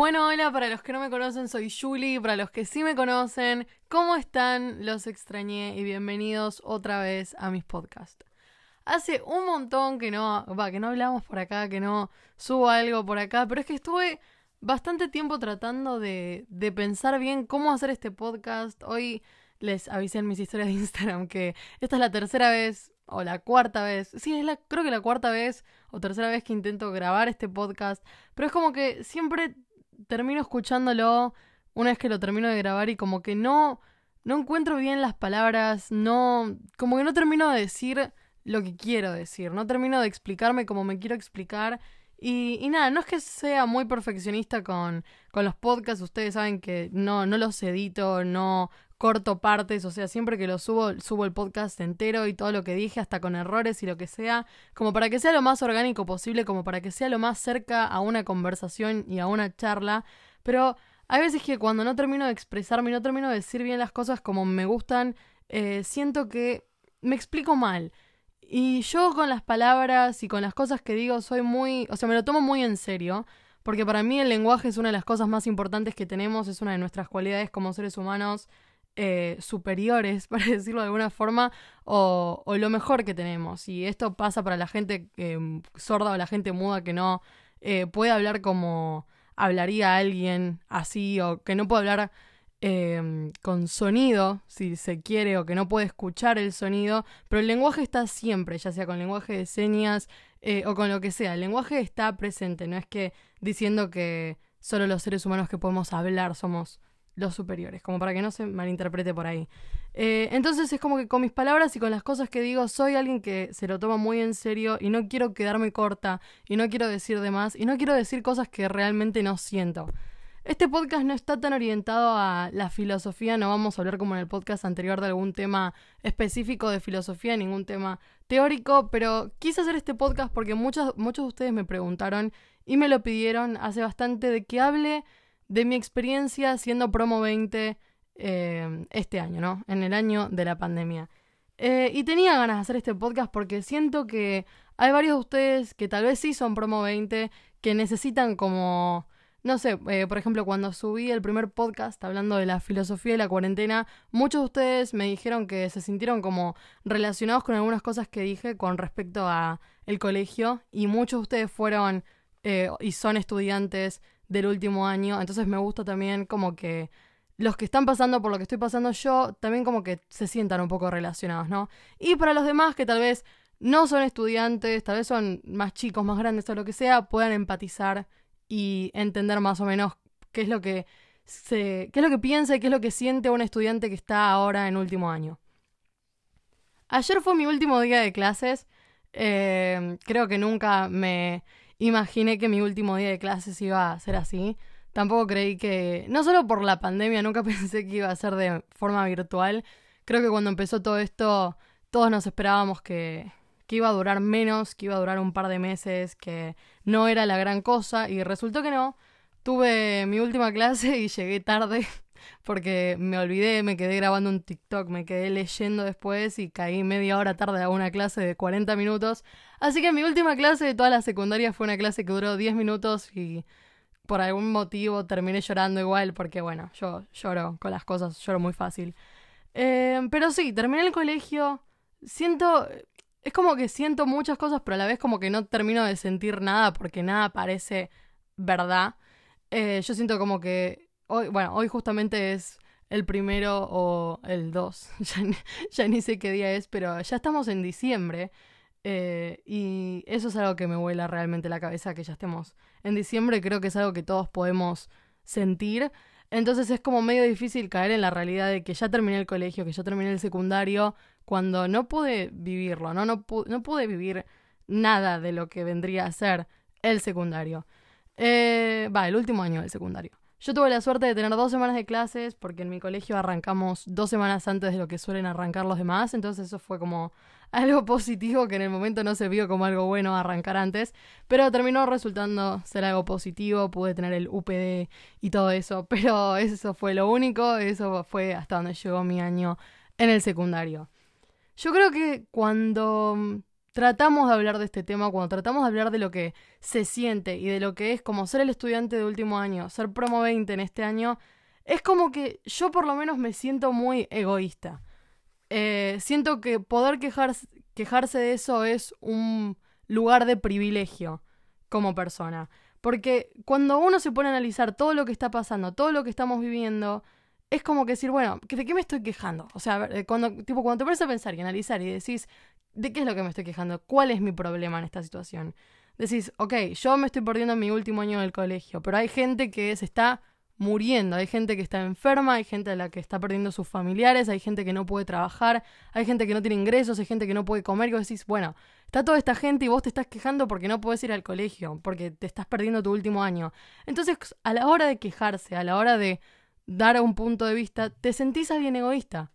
Bueno, hola, para los que no me conocen, soy Julie. Para los que sí me conocen, ¿cómo están? Los extrañé y bienvenidos otra vez a mis podcasts. Hace un montón que no, va, que no hablamos por acá, que no subo algo por acá, pero es que estuve bastante tiempo tratando de, de pensar bien cómo hacer este podcast. Hoy les avisé en mis historias de Instagram que esta es la tercera vez o la cuarta vez. Sí, es la, creo que la cuarta vez o tercera vez que intento grabar este podcast. Pero es como que siempre termino escuchándolo una vez que lo termino de grabar y como que no, no encuentro bien las palabras, no, como que no termino de decir lo que quiero decir, no termino de explicarme como me quiero explicar. Y, y nada, no es que sea muy perfeccionista con, con los podcasts, ustedes saben que no, no los edito, no corto partes, o sea, siempre que lo subo, subo el podcast entero y todo lo que dije, hasta con errores y lo que sea, como para que sea lo más orgánico posible, como para que sea lo más cerca a una conversación y a una charla, pero hay veces que cuando no termino de expresarme y no termino de decir bien las cosas como me gustan, eh, siento que me explico mal. Y yo con las palabras y con las cosas que digo soy muy, o sea, me lo tomo muy en serio, porque para mí el lenguaje es una de las cosas más importantes que tenemos, es una de nuestras cualidades como seres humanos eh, superiores, para decirlo de alguna forma, o, lo mejor que tenemos. Y esto pasa para la gente eh, sorda o la gente muda que no eh, puede hablar como hablaría alguien así, o que no puede hablar eh, con sonido, si se quiere, o que no puede escuchar el sonido, pero el lenguaje está siempre, ya sea con lenguaje de señas eh, o con lo que sea. El lenguaje está presente, no es que diciendo que solo los seres humanos que podemos hablar somos los superiores, como para que no se malinterprete por ahí. Eh, entonces es como que con mis palabras y con las cosas que digo, soy alguien que se lo toma muy en serio y no quiero quedarme corta y no quiero decir de más y no quiero decir cosas que realmente no siento. Este podcast no está tan orientado a la filosofía, no vamos a hablar como en el podcast anterior de algún tema específico de filosofía, ningún tema teórico, pero quise hacer este podcast porque muchos, muchos de ustedes me preguntaron y me lo pidieron hace bastante de que hable de mi experiencia siendo promo 20 eh, este año, ¿no? En el año de la pandemia. Eh, y tenía ganas de hacer este podcast porque siento que hay varios de ustedes que tal vez sí son promo 20, que necesitan como, no sé, eh, por ejemplo, cuando subí el primer podcast hablando de la filosofía de la cuarentena, muchos de ustedes me dijeron que se sintieron como relacionados con algunas cosas que dije con respecto a el colegio y muchos de ustedes fueron y son estudiantes del último año. Entonces me gusta también como que los que están pasando por lo que estoy pasando yo, también como que se sientan un poco relacionados, ¿no? Y para los demás que tal vez no son estudiantes, tal vez son más chicos, más grandes o lo que sea, puedan empatizar y entender más o menos qué es lo que se, qué es lo que piensa y qué es lo que siente un estudiante que está ahora en último año. Ayer fue mi último día de clases. Eh, creo que nunca me imaginé que mi último día de clases iba a ser así. Tampoco creí que, no solo por la pandemia, nunca pensé que iba a ser de forma virtual. Creo que cuando empezó todo esto, todos nos esperábamos que, que iba a durar menos, que iba a durar un par de meses, que no era la gran cosa y resultó que no. Tuve mi última clase y llegué tarde porque me olvidé, me quedé grabando un TikTok, me quedé leyendo después y caí media hora tarde a una clase de 40 minutos. Así que mi última clase de toda la secundaria fue una clase que duró 10 minutos y por algún motivo terminé llorando igual porque bueno, yo lloro con las cosas, lloro muy fácil. Eh, pero sí, terminé el colegio, siento, es como que siento muchas cosas, pero a la vez como que no termino de sentir nada porque nada parece verdad. Eh, yo siento como que hoy, bueno, hoy justamente es el primero o el 2, ya, ni sé qué día es, pero ya estamos en diciembre. Eh, y eso es algo que me vuela realmente la cabeza, que ya estemos en diciembre, creo que es algo que todos podemos sentir. Entonces es como medio difícil caer en la realidad de que ya terminé el colegio, que ya terminé el secundario, cuando no pude vivirlo, ¿no? No, no pude vivir nada de lo que vendría a ser el secundario. Eh, va, el último año del secundario. Yo tuve la suerte de tener dos semanas de clases porque en mi colegio arrancamos dos semanas antes de lo que suelen arrancar los demás, entonces eso fue como algo positivo que en el momento no se vio como algo bueno arrancar antes, pero terminó resultando ser algo positivo, pude tener el UPD y todo eso, pero eso fue lo único, eso fue hasta donde llegó mi año en el secundario. Yo creo que cuando tratamos de hablar de este tema, cuando tratamos de hablar de lo que se siente y de lo que es como ser el estudiante de último año, ser promo 20 en este año, es como que yo por lo menos me siento muy egoísta. Eh, siento que poder quejarse, quejarse de eso es un lugar de privilegio como persona. Porque cuando uno se pone a analizar todo lo que está pasando, todo lo que estamos viviendo, es como que decir, bueno, ¿de qué me estoy quejando? O sea, cuando, tipo, cuando te pones a pensar y analizar y decís, ¿de qué es lo que me estoy quejando? ¿Cuál es mi problema en esta situación? Decís, ok, yo me estoy perdiendo mi último año del colegio, pero hay gente que se está muriendo, hay gente que está enferma, hay gente a la que está perdiendo sus familiares, hay gente que no puede trabajar, hay gente que no tiene ingresos, hay gente que no puede comer, y vos decís, bueno, está toda esta gente y vos te estás quejando porque no puedes ir al colegio, porque te estás perdiendo tu último año. Entonces, a la hora de quejarse, a la hora de dar un punto de vista, te sentís alguien egoísta.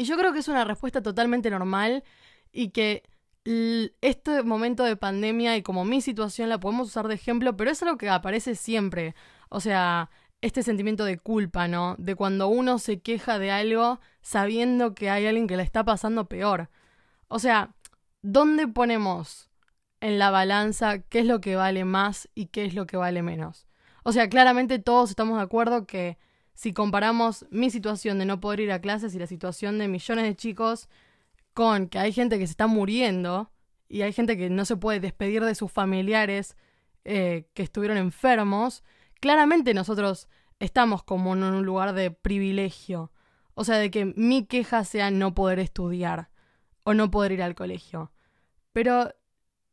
Y yo creo que es una respuesta totalmente normal y que este momento de pandemia y como mi situación la podemos usar de ejemplo, pero es algo que aparece siempre. O sea, este sentimiento de culpa, ¿no? De cuando uno se queja de algo sabiendo que hay alguien que le está pasando peor. O sea, ¿dónde ponemos en la balanza qué es lo que vale más y qué es lo que vale menos? O sea, claramente todos estamos de acuerdo que si comparamos mi situación de no poder ir a clases y la situación de millones de chicos con que hay gente que se está muriendo y hay gente que no se puede despedir de sus familiares eh, que estuvieron enfermos, claramente nosotros estamos como en un lugar de privilegio. O sea, de que mi queja sea no poder estudiar o no poder ir al colegio. Pero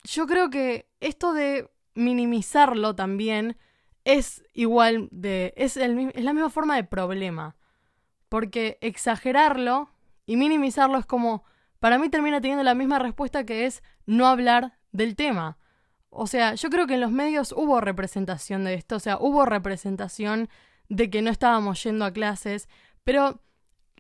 yo creo que esto de minimizarlo también es igual de... es, el, es la misma forma de problema. Porque exagerarlo y minimizarlo es como... Para mí termina teniendo la misma respuesta que es no hablar del tema. O sea, yo creo que en los medios hubo representación de esto, o sea, hubo representación de que no estábamos yendo a clases, pero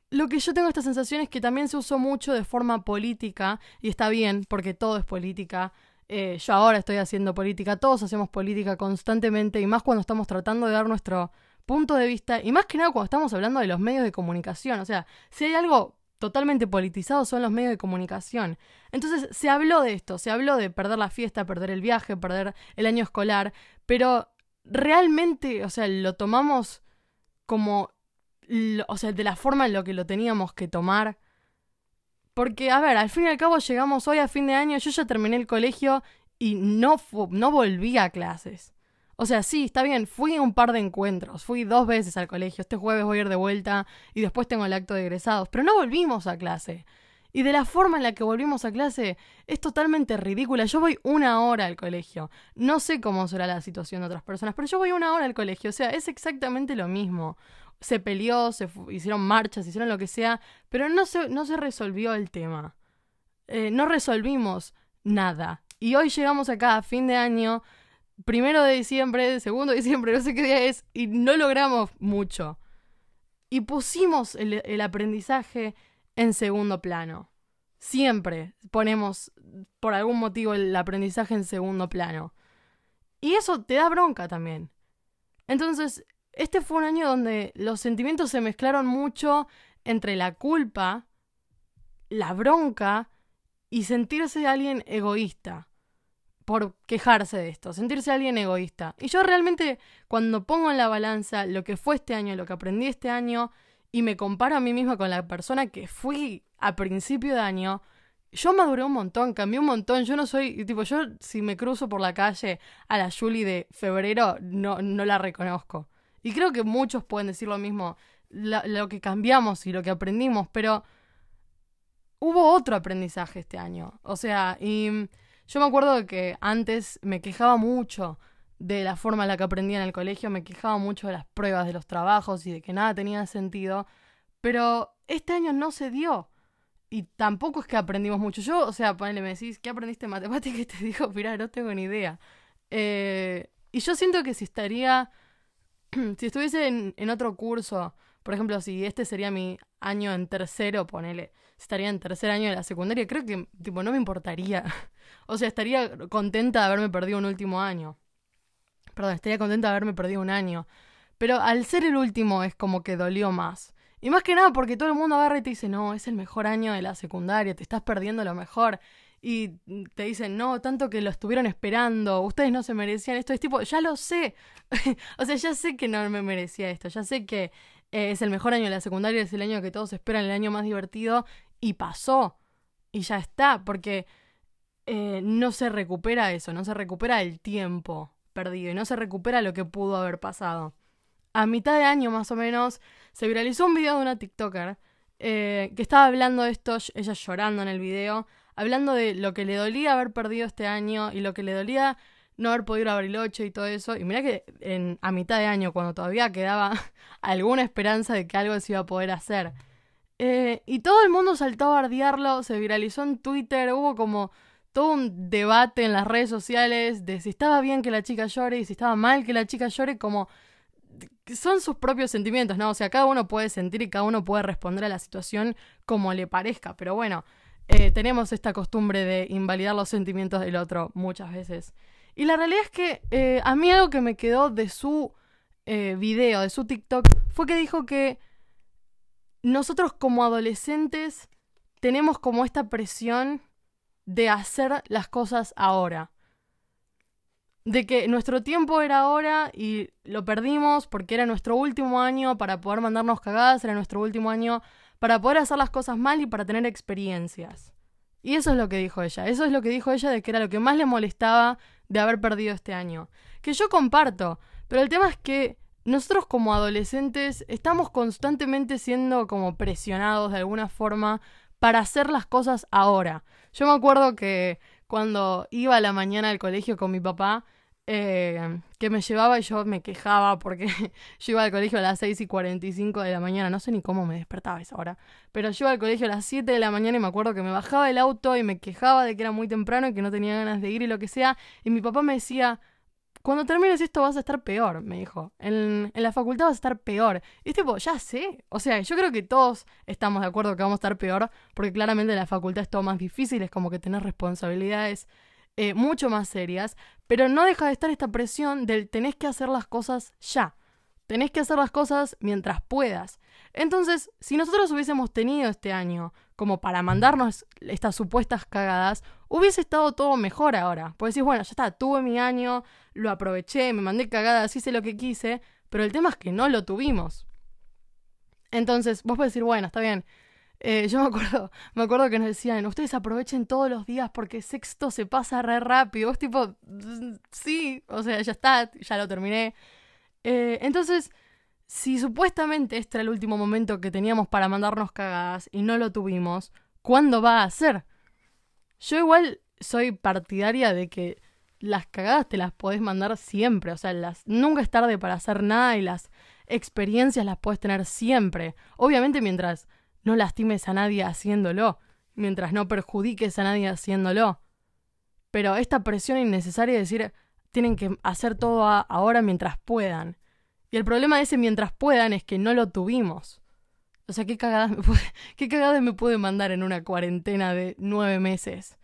lo que yo tengo esta sensación es que también se usó mucho de forma política, y está bien, porque todo es política. Eh, yo ahora estoy haciendo política, todos hacemos política constantemente, y más cuando estamos tratando de dar nuestro punto de vista, y más que nada cuando estamos hablando de los medios de comunicación. O sea, si hay algo totalmente politizados son los medios de comunicación. Entonces se habló de esto, se habló de perder la fiesta, perder el viaje, perder el año escolar, pero realmente, o sea, lo tomamos como, o sea, de la forma en lo que lo teníamos que tomar. Porque, a ver, al fin y al cabo llegamos hoy a fin de año, yo ya terminé el colegio y no, no volví a clases. O sea, sí, está bien, fui a un par de encuentros, fui dos veces al colegio, este jueves voy a ir de vuelta y después tengo el acto de egresados, pero no volvimos a clase. Y de la forma en la que volvimos a clase es totalmente ridícula. Yo voy una hora al colegio. No sé cómo será la situación de otras personas, pero yo voy una hora al colegio. O sea, es exactamente lo mismo. Se peleó, se hicieron marchas, hicieron lo que sea, pero no se, no se resolvió el tema. Eh, no resolvimos nada. Y hoy llegamos acá a fin de año primero de diciembre, segundo de diciembre, no sé qué día es, y no logramos mucho. Y pusimos el, aprendizaje en segundo plano. Siempre ponemos, por algún motivo, el aprendizaje en segundo plano. Y eso te da bronca también. Entonces, este fue un año donde los sentimientos se mezclaron mucho entre la culpa, la bronca y sentirse alguien egoísta por quejarse de esto, sentirse alguien egoísta. Y yo realmente cuando pongo en la balanza lo que fue este año, lo que aprendí este año, y me comparo a mí misma con la persona que fui a principio de año, yo maduré un montón, cambié un montón. Yo no soy, tipo, yo si me cruzo por la calle a la Julie de febrero, no, no la reconozco. Y creo que muchos pueden decir lo mismo, lo que cambiamos y lo que aprendimos, pero hubo otro aprendizaje este año. O sea, y yo me acuerdo de que antes me quejaba mucho de la forma en la que aprendía en el colegio, me quejaba mucho de las pruebas, de los trabajos y de que nada tenía sentido, pero este año no se dio. Y tampoco es que aprendimos mucho. Yo, o sea, ponele, me decís, ¿qué aprendiste en matemáticas? Y te digo, mira, no tengo ni idea. Eh, y yo siento que si estaría, si estuviese en, en otro curso, por ejemplo, si este sería mi año en tercero, ponele, estaría en tercer año de la secundaria, creo que, tipo, no me importaría. o sea, estaría contenta de haberme perdido un último año. Perdón, estaría contenta de haberme perdido un año. Pero al ser el último es como que dolió más. Y más que nada porque todo el mundo agarra y te dice, no, es el mejor año de la secundaria, te estás perdiendo lo mejor. y te dicen, no, tanto que lo estuvieron esperando, ustedes no se merecían esto. Es tipo, ya lo sé. o sea, ya sé que no me merecía esto, ya sé que eh, es el mejor año de la secundaria, es el año que todos esperan, el año más divertido, y pasó. Y ya está, porque eh, no se recupera eso, no se recupera el tiempo perdido y no se recupera lo que pudo haber pasado. A mitad de año más o menos se viralizó un video de una TikToker eh, que estaba hablando de esto, ella llorando en el video, hablando de lo que le dolía haber perdido este año y lo que le dolía no haber podido ir a Bariloche y todo eso. Y mira que en, a mitad de año, cuando todavía quedaba alguna esperanza de que algo se iba a poder hacer. Eh, y todo el mundo saltó a bardearlo, se viralizó en Twitter, hubo como todo un debate en las redes sociales de si estaba bien que la chica llore y si estaba mal que la chica llore, como son sus propios sentimientos, ¿no? O sea, cada uno puede sentir y cada uno puede responder a la situación como le parezca, pero bueno, eh, tenemos esta costumbre de invalidar los sentimientos del otro muchas veces. Y la realidad es que eh, a mí algo que me quedó de su eh, video, de su TikTok, fue que dijo que nosotros como adolescentes tenemos como esta presión de hacer las cosas ahora. De que nuestro tiempo era ahora y lo perdimos porque era nuestro último año para poder mandarnos cagadas, era nuestro último año para poder hacer las cosas mal y para tener experiencias. Y eso es lo que dijo ella, eso es lo que dijo ella de que era lo que más le molestaba de haber perdido este año. Que yo comparto, pero el tema es que nosotros como adolescentes estamos constantemente siendo como presionados de alguna forma para hacer las cosas ahora. Yo me acuerdo que cuando iba a la mañana al colegio con mi papá, eh, que me llevaba y yo me quejaba porque yo iba al colegio a las 6 y 45 de la mañana, no sé ni cómo me despertaba esa hora, pero yo iba al colegio a las 7 de la mañana y me acuerdo que me bajaba del auto y me quejaba de que era muy temprano y que no tenía ganas de ir y lo que sea, y mi papá me decía, cuando termines esto vas a estar peor, me dijo. En, la facultad vas a estar peor. Y tipo, ya sé. O sea, yo creo que todos estamos de acuerdo que vamos a estar peor, porque claramente en la facultad es todo más difícil, es como que tener responsabilidades eh, mucho más serias, pero no deja de estar esta presión del tenés que hacer las cosas ya. Tenés que hacer las cosas mientras puedas. Entonces, si nosotros hubiésemos tenido este año como para mandarnos estas supuestas cagadas, hubiese estado todo mejor ahora. Pues decís, bueno, ya está, tuve mi año, lo aproveché, me mandé cagadas, hice lo que quise, pero el tema es que no lo tuvimos. Entonces, vos podés decir, bueno, está bien, eh, yo me acuerdo, me acuerdo que nos decían, ustedes aprovechen todos los días porque sexto se pasa re rápido. Vos tipo, sí, o sea, ya está, ya lo terminé. Eh, entonces, si supuestamente este era el último momento que teníamos para mandarnos cagadas y no lo tuvimos, ¿cuándo va a ser? Yo igual soy partidaria de que las cagadas te las podés mandar siempre, o sea, nunca es tarde para hacer nada y las experiencias las puedes tener siempre. Obviamente mientras no lastimes a nadie haciéndolo, mientras no perjudiques a nadie haciéndolo. Pero esta presión innecesaria de decir, tienen que hacer todo ahora mientras puedan. Y el problema de ese mientras puedan es que no lo tuvimos. O sea, ¿qué cagadas me puede, qué cagadas me puede mandar en una cuarentena de nueve meses?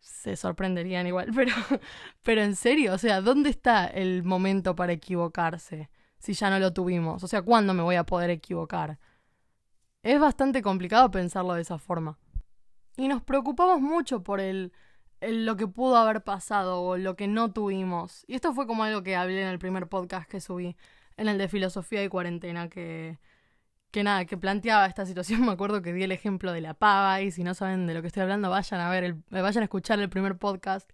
Se sorprenderían igual, pero, pero en serio, o sea, ¿dónde está el momento para equivocarse si ya no lo tuvimos? O sea, ¿cuándo me voy a poder equivocar? Es bastante complicado pensarlo de esa forma. Y nos preocupamos mucho por el, lo que pudo haber pasado o lo que no tuvimos. Y esto fue como algo que hablé en el primer podcast que subí, en el de filosofía y cuarentena, que, que nada, que planteaba esta situación. Me acuerdo que di el ejemplo de la pava y si no saben de lo que estoy hablando, vayan a ver, el, vayan a escuchar el primer podcast.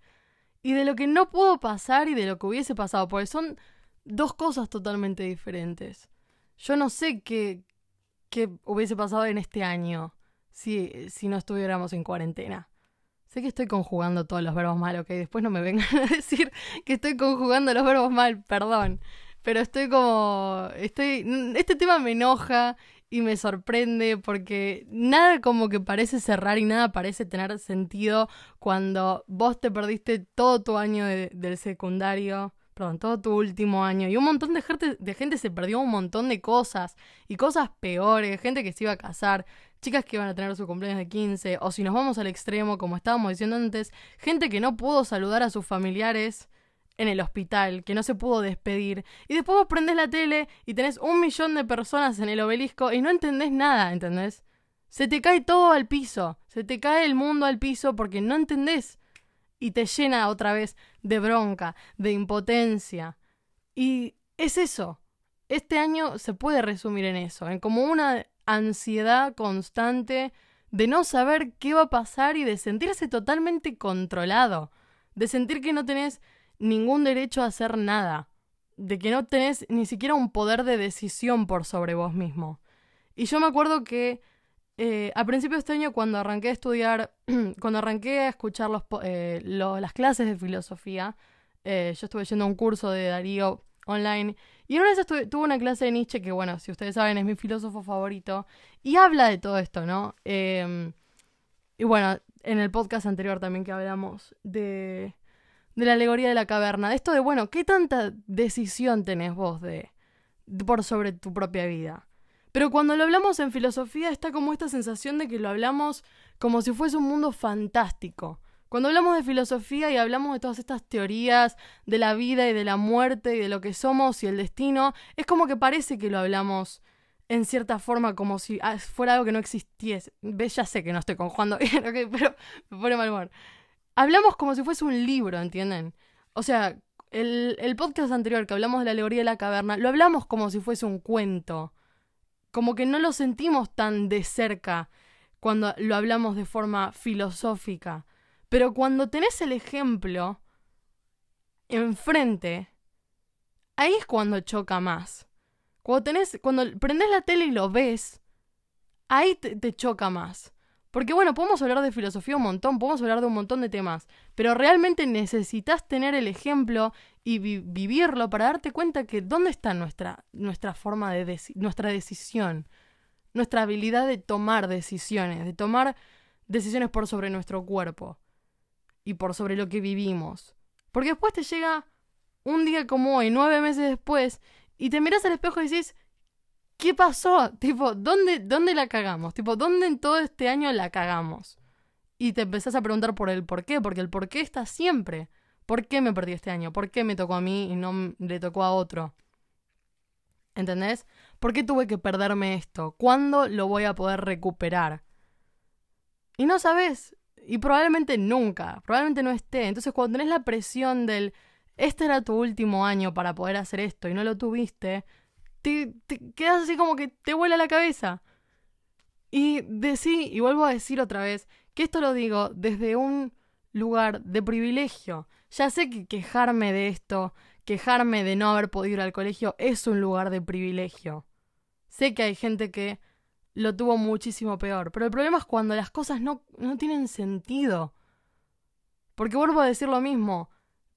Y de lo que no pudo pasar y de lo que hubiese pasado, porque son dos cosas totalmente diferentes. Yo no sé qué, qué hubiese pasado en este año si, si no estuviéramos en cuarentena. Sé que estoy conjugando todos los verbos mal, ok. Después no me vengan a decir que estoy conjugando los verbos mal, perdón. Pero estoy como. Estoy. Este tema me enoja y me sorprende porque nada como que parece cerrar y nada parece tener sentido cuando vos te perdiste todo tu año del secundario perdón, todo tu último año. Y un montón de gente, de gente se perdió un montón de cosas. Y cosas peores, gente que se iba a casar, chicas que iban a tener su cumpleaños de 15. O si nos vamos al extremo, como estábamos diciendo antes, gente que no pudo saludar a sus familiares en el hospital, que no se pudo despedir. Y después vos prendés la tele y tenés un millón de personas en el obelisco y no entendés nada, ¿entendés? Se te cae todo al piso, se te cae el mundo al piso porque no entendés y te llena otra vez de bronca, de impotencia. Y es eso. Este año se puede resumir en eso, en como una ansiedad constante de no saber qué va a pasar y de sentirse totalmente controlado, de sentir que no tenés ningún derecho a hacer nada, de que no tenés ni siquiera un poder de decisión por sobre vos mismo. Y yo me acuerdo que eh, a principios de este año, cuando arranqué a estudiar, cuando arranqué a escuchar los, eh, las clases de filosofía, eh, yo estuve yendo a un curso de Darío online. Y una vez tuve una clase de Nietzsche que, bueno, si ustedes saben, es mi filósofo favorito. Y habla de todo esto, ¿no? Em, y bueno, en el podcast anterior también que hablamos de, de la alegoría de la caverna. De esto de, bueno, ¿qué tanta decisión tenés vos de, por sobre tu propia vida? Pero cuando lo hablamos en filosofía está como esta sensación de que lo hablamos como si fuese un mundo fantástico. Cuando hablamos de filosofía y hablamos de todas estas teorías de la vida y de la muerte y de lo que somos y el destino, es como que parece que lo hablamos en cierta forma como si ah, fuera algo que no existiese. ¿Ves? Ya sé que no estoy conjugando bien, pero me pone mal humor. Hablamos como si fuese un libro, ¿entienden? O sea, el, el podcast anterior que hablamos de la alegoría de la caverna, lo hablamos como si fuese un cuento. Como que no lo sentimos tan de cerca cuando lo hablamos de forma filosófica. Pero cuando tenés el ejemplo enfrente, ahí es cuando choca más. Cuando tenés, cuando prendés la tele y lo ves, ahí te, choca más. Porque bueno, podemos hablar de filosofía un montón, podemos hablar de un montón de temas, pero realmente necesitas tener el ejemplo y vivirlo para darte cuenta que dónde está nuestra, nuestra forma de nuestra decisión, nuestra habilidad de tomar decisiones, de tomar decisiones por sobre nuestro cuerpo y por sobre lo que vivimos. Porque después te llega un día como hoy, nueve meses después, y te miras al espejo y dices, ¿qué pasó? Tipo, ¿dónde, ¿dónde la cagamos? Tipo, ¿dónde en todo este año la cagamos? Y te empezás a preguntar por el por qué, porque el por qué está siempre. ¿Por qué me perdí este año? ¿Por qué me tocó a mí y no le tocó a otro? ¿Entendés? ¿Por qué tuve que perderme esto? ¿Cuándo lo voy a poder recuperar? Y no sabes, y probablemente nunca, probablemente no esté. Entonces cuando tenés la presión del, este era tu último año para poder hacer esto y no lo tuviste, te, quedas así como que te vuela la cabeza. Y decí, y vuelvo a decir otra vez, que esto lo digo desde un lugar de privilegio. Ya sé que quejarme de esto, quejarme de no haber podido ir al colegio, es un lugar de privilegio. Sé que hay gente que lo tuvo muchísimo peor. Pero el problema es cuando las cosas no, no tienen sentido. Porque vuelvo a decir lo mismo.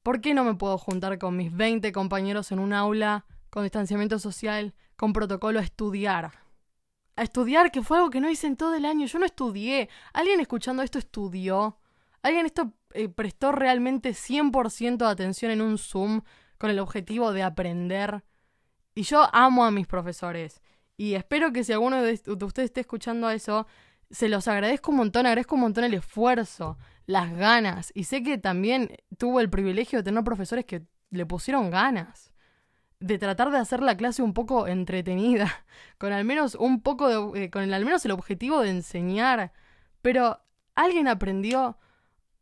¿Por qué no me puedo juntar con mis 20 compañeros en un aula, con distanciamiento social, con protocolo a estudiar? A estudiar, que fue algo que no hice en todo el año. Yo no estudié. ¿Alguien escuchando esto estudió? ¿Alguien esto eh, prestó realmente 100% de atención en un Zoom con el objetivo de aprender? Y yo amo a mis profesores. Y espero que si alguno de, ustedes esté escuchando eso, se los agradezco un montón, agradezco un montón el esfuerzo, las ganas. Y sé que también tuvo el privilegio de tener profesores que le pusieron ganas. De tratar de hacer la clase un poco entretenida, con al menos un poco de, eh, con el, al menos el objetivo de enseñar. Pero alguien aprendió,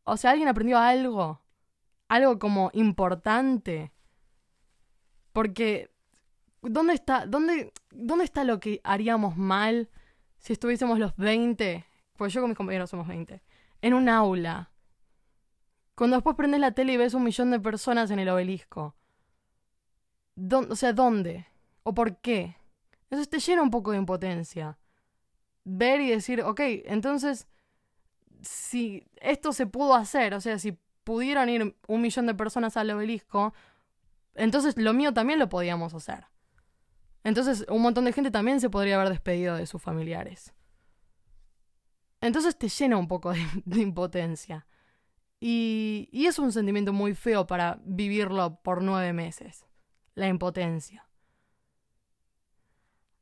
o sea, alguien aprendió algo, algo como importante. Porque ¿Dónde está, dónde, ¿Dónde está lo que haríamos mal si estuviésemos los 20? Pues yo con mis compañeros somos 20. En un aula. Cuando después prendes la tele y ves un millón de personas en el obelisco. O sea, ¿dónde? ¿O por qué? Eso te llena un poco de impotencia. Ver y decir, ok, entonces, si esto se pudo hacer, o sea, si pudieron ir un millón de personas al obelisco, entonces lo mío también lo podíamos hacer. Entonces un montón de gente también se podría haber despedido de sus familiares. Entonces te llena un poco de, impotencia. Y, y, es un sentimiento muy feo para vivirlo por nueve meses. La impotencia.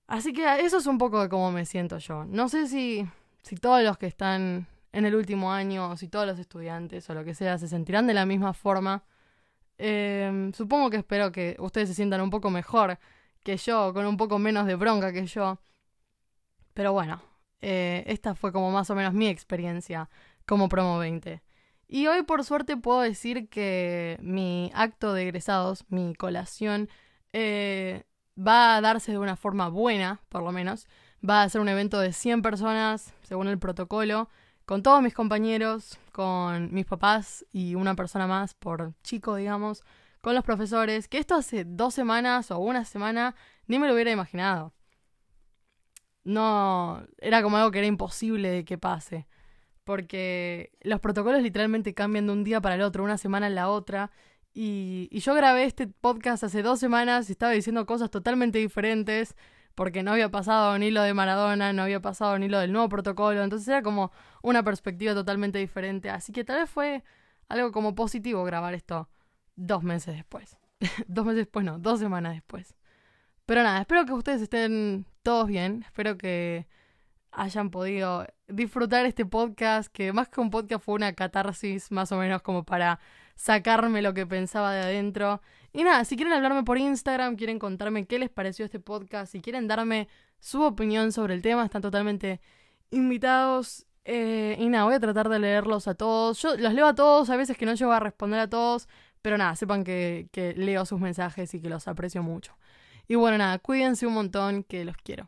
Así que eso es un poco de cómo me siento yo. No sé si, si todos los que están en el último año, o si todos los estudiantes o lo que sea, se sentirán de la misma forma. Eh, supongo que espero que ustedes se sientan un poco mejor que yo, con un poco menos de bronca que yo. Pero bueno, Eh, esta fue como más o menos mi experiencia como promo 20. Y hoy por suerte puedo decir que mi acto de egresados, mi colación, eh, va a darse de una forma buena, por lo menos. Va a ser un evento de 100 personas, según el protocolo, con todos mis compañeros, con mis papás y una persona más por chico, digamos, con los profesores, que esto hace dos semanas o una semana ni me lo hubiera imaginado. No, era como algo que era imposible de que pase porque los protocolos literalmente cambian de un día para el otro, una semana en la otra. Y, yo grabé este podcast hace dos semanas y estaba diciendo cosas totalmente diferentes porque no había pasado ni lo de Maradona, no había pasado ni lo del nuevo protocolo, entonces era como una perspectiva totalmente diferente. Así que tal vez fue algo como positivo grabar esto dos meses después. dos meses después, no, dos semanas después. Pero nada, espero que ustedes estén todos bien, espero que hayan podido disfrutar este podcast, que más que un podcast fue una catarsis más o menos como para sacarme lo que pensaba de adentro. Y nada, si quieren hablarme por Instagram, quieren contarme qué les pareció este podcast, si quieren darme su opinión sobre el tema, están totalmente invitados. Eh, y nada, voy a tratar de leerlos a todos. Yo los leo a todos, a veces que no llego a responder a todos, pero nada, sepan que, que leo sus mensajes y que los aprecio mucho. Y bueno, nada, cuídense un montón, que los quiero.